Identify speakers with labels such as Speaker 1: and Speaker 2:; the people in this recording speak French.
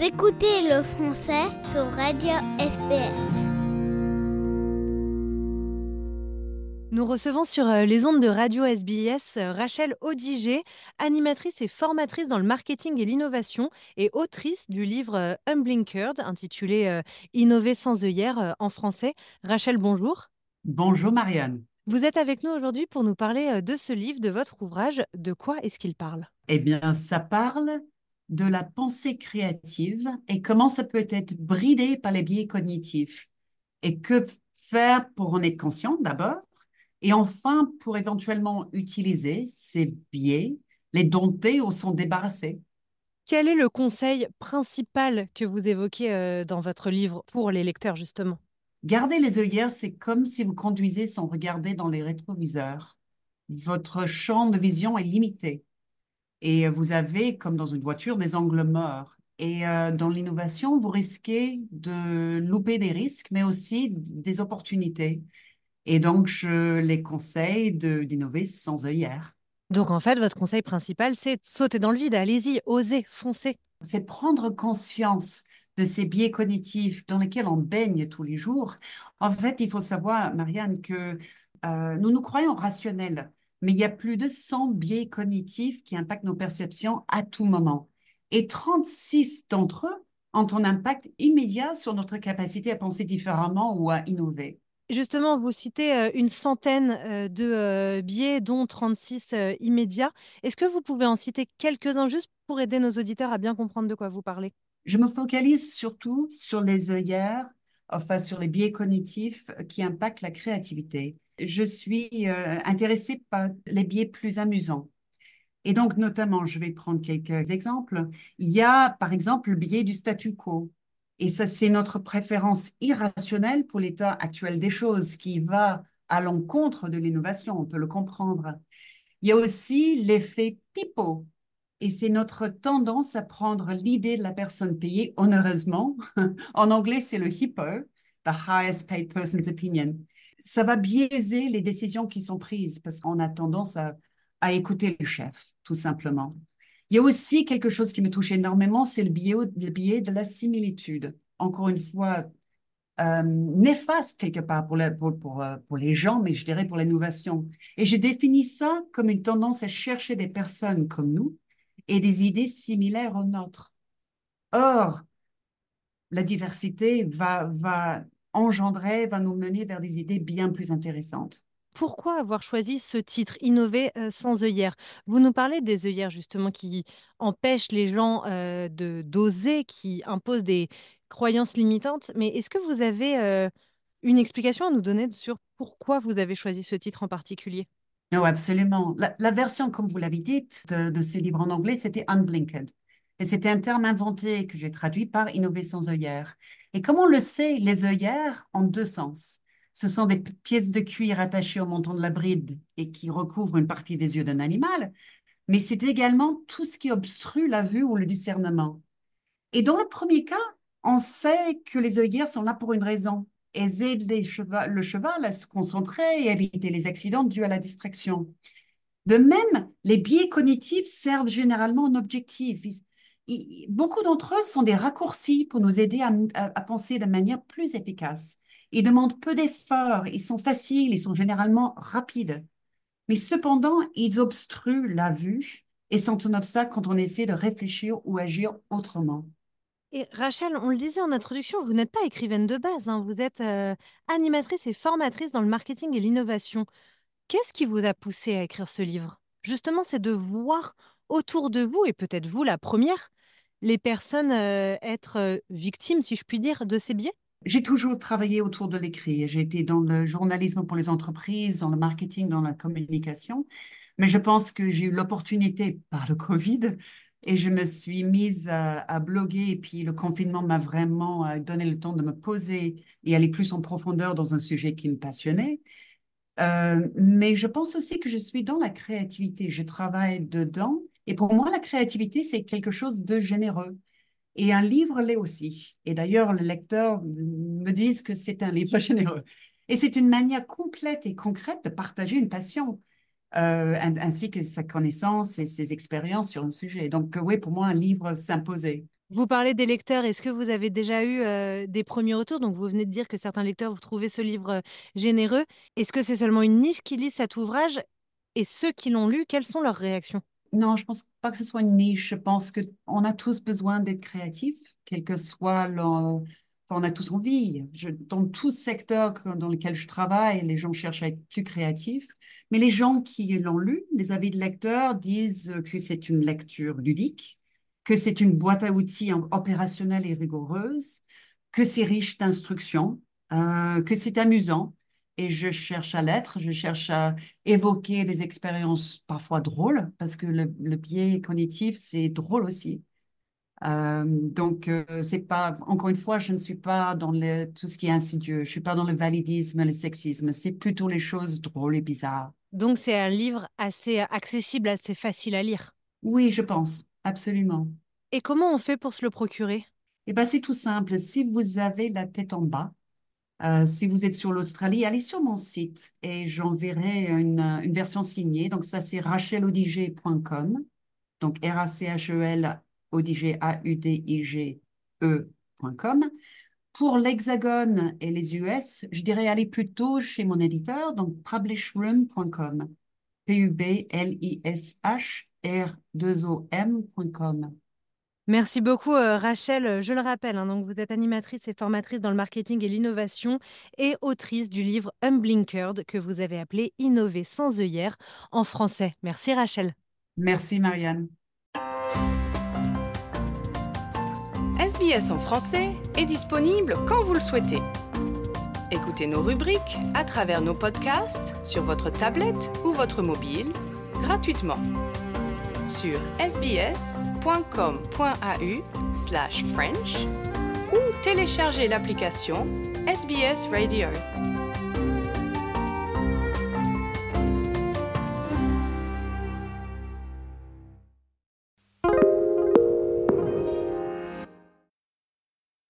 Speaker 1: Vous écoutez le français sur Radio SPS.
Speaker 2: Nous recevons sur euh, les ondes de Radio SBS euh, Rachel Odiger, animatrice et formatrice dans le marketing et l'innovation et autrice du livre euh, Unblinkered intitulé Innover sans œillère en français. Rachel, bonjour.
Speaker 3: Bonjour Marianne.
Speaker 2: Vous êtes avec nous aujourd'hui pour nous parler de ce livre, de votre ouvrage. De quoi est-ce qu'il parle?
Speaker 3: Eh bien, ça parle de la pensée créative et comment ça peut être bridé par les biais cognitifs. Et que faire pour en être conscient d'abord et enfin pour éventuellement utiliser ces biais, les dompter ou s'en débarrasser.
Speaker 2: Quel est le conseil principal que vous évoquez euh, dans votre livre pour les lecteurs justement?
Speaker 3: Garder les œillères, c'est comme si vous conduisez sans regarder dans les rétroviseurs. Votre champ de vision est limité. Et vous avez, comme dans une voiture, des angles morts. Et euh, dans l'innovation, vous risquez de louper des risques, mais aussi des opportunités. Et donc, je les conseille d'innover sans œillère.
Speaker 2: Donc, en fait, votre conseil principal, c'est sauter dans le vide. Allez-y, osez, foncez.
Speaker 3: C'est prendre conscience de ces biais cognitifs dans lesquels on baigne tous les jours. En fait, il faut savoir, Marianne, que euh, nous nous croyons rationnels mais il y a plus de 100 biais cognitifs qui impactent nos perceptions à tout moment. Et 36 d'entre eux ont un impact immédiat sur notre capacité à penser différemment ou à innover.
Speaker 2: Justement, vous citez euh, une centaine euh, de euh, biais, dont 36 immédiats. Est-ce que vous pouvez en citer quelques-uns juste pour aider nos auditeurs à bien comprendre de quoi vous parlez?
Speaker 3: Je me focalise surtout sur les œillères, enfin sur les biais cognitifs qui impactent la créativité je suis euh, intéressée par les biais plus amusants. Et donc, notamment, je vais prendre quelques exemples. Il y a, par exemple, le biais du statu quo. Et ça, c'est notre préférence irrationnelle pour l'état actuel des choses qui va à l'encontre de l'innovation, on peut le comprendre. Il y a aussi l'effet pipeau. Et c'est notre tendance à prendre l'idée de la personne payée onéreusement. en anglais, c'est le HIPPO, the highest paid person's opinion ça va biaiser les décisions qui sont prises parce qu'on a tendance à, écouter le chef, tout simplement. Il y a aussi quelque chose qui me touche énormément, c'est le biais, de la similitude. Encore une fois, euh, néfaste quelque part euh, pour, les gens, mais je dirais pour l'innovation. Et je définis ça comme une tendance à chercher des personnes comme nous et des idées similaires aux nôtres. Or, la diversité va engendrer, va nous mener vers des idées bien plus intéressantes.
Speaker 2: Pourquoi avoir choisi ce titre, Innover euh, sans œillères? Vous nous parlez des œillères justement qui empêchent les gens euh, de d'oser, qui imposent des croyances limitantes. Mais est-ce que vous avez euh, une explication à nous donner sur pourquoi vous avez choisi ce titre en particulier?
Speaker 3: Non, absolument. La, version, comme vous l'avez dit, de, de, ce livre en anglais, c'était Unblinked. Et c'était un terme inventé que j'ai traduit par Innover sans œillères. Et comme on le sait, les œillères ont deux sens. Ce sont des pièces de cuir attachées au menton de la bride et qui recouvrent une partie des yeux d'un animal, mais c'est également tout ce qui obstrue la vue ou le discernement. Et dans le premier cas, on sait que les œillères sont là pour une raison. Elles aident le cheval à se concentrer et éviter les accidents dus à la distraction. De même, les biais cognitifs servent généralement un objectif beaucoup d'entre eux sont des raccourcis pour nous aider à, penser de manière plus efficace. Ils demandent peu d'efforts, ils sont faciles, ils sont généralement rapides. Mais cependant, ils obstruent la vue et sont un obstacle quand on essaie de réfléchir ou agir autrement.
Speaker 2: Et Rachel, on le disait en introduction, vous n'êtes pas écrivaine de base, hein. vous êtes euh, animatrice et formatrice dans le marketing et l'innovation. Qu'est-ce qui vous a poussé à écrire ce livre? Justement, c'est de voir autour de vous, et peut-être vous la première, les personnes euh, être euh, victimes, si je puis dire, de ces biais?
Speaker 3: J'ai toujours travaillé autour de l'écrit. J'ai été dans le journalisme pour les entreprises, dans le marketing, dans la communication. Mais je pense que j'ai eu l'opportunité par le Covid et je me suis mise à, bloguer. Et puis le confinement m'a vraiment euh, donné le temps de me poser et aller plus en profondeur dans un sujet qui me passionnait. mais je pense aussi que je suis dans la créativité. Je travaille dedans et pour moi, la créativité, c'est quelque chose de généreux. Et un livre l'est aussi. Et d'ailleurs, les lecteurs me disent que c'est un livre généreux. Et c'est une manière complète et concrète de partager une passion, euh, ainsi que sa connaissance et ses expériences sur un sujet. Donc oui, pour moi, un livre s'imposait.
Speaker 2: Vous parlez des lecteurs. Est-ce que vous avez déjà eu euh, des premiers retours? Donc, vous venez de dire que certains lecteurs, vous trouvez ce livre euh, généreux. Est-ce que c'est seulement une niche qui lit cet ouvrage? Et ceux qui l'ont lu, quelles sont leurs réactions?
Speaker 3: Non, je pense pas que ce soit une niche. Je pense qu'on a tous besoin d'être créatifs, quel que soit. Enfin, on a tous envie. Je, dans tout secteur dans lequel je travaille, les gens cherchent à être plus créatifs. Mais les gens qui l'ont lu, les avis de lecteurs disent que c'est une lecture ludique, que c'est une boîte à outils opérationnelle et rigoureuse, que c'est riche d'instructions, euh, que c'est amusant. Et je cherche à l'être, je cherche à évoquer des expériences parfois drôles, parce que le, le biais cognitif, c'est drôle aussi. Euh, donc, euh, c'est pas, encore une fois, je ne suis pas dans le, tout ce qui est insidieux. Je suis pas dans le validisme, le sexisme. C'est plutôt les choses drôles et bizarres.
Speaker 2: Donc, c'est un livre assez accessible, assez facile à lire.
Speaker 3: Oui, je pense, absolument.
Speaker 2: Et comment on fait pour se le procurer?
Speaker 3: Eh ben, c'est tout simple. Si vous avez la tête en bas, euh, si vous êtes sur l'Australie, allez sur mon site et j'enverrai une, une version signée. Donc, ça, c'est rachelaudiger.com. Donc, R-A-C-H-E-L audige.com. Pour l'Hexagone et les US, je dirais aller plutôt chez mon éditeur, donc publishroom.com. P-U-B-L-I-S-H-R-2-O-M.com.
Speaker 2: Merci beaucoup euh, Rachel. Je le rappelle, hein, donc vous êtes animatrice et formatrice dans le marketing et l'innovation et autrice du livre Unblinkered que vous avez appelé Innover sans œillère en français. Merci Rachel.
Speaker 3: Merci Marianne.
Speaker 4: SBS en français est disponible quand vous le souhaitez. Écoutez nos rubriques à travers nos podcasts sur votre tablette ou votre mobile gratuitement sur sbs.com.au/french ou téléchargez l'application SBS Radio.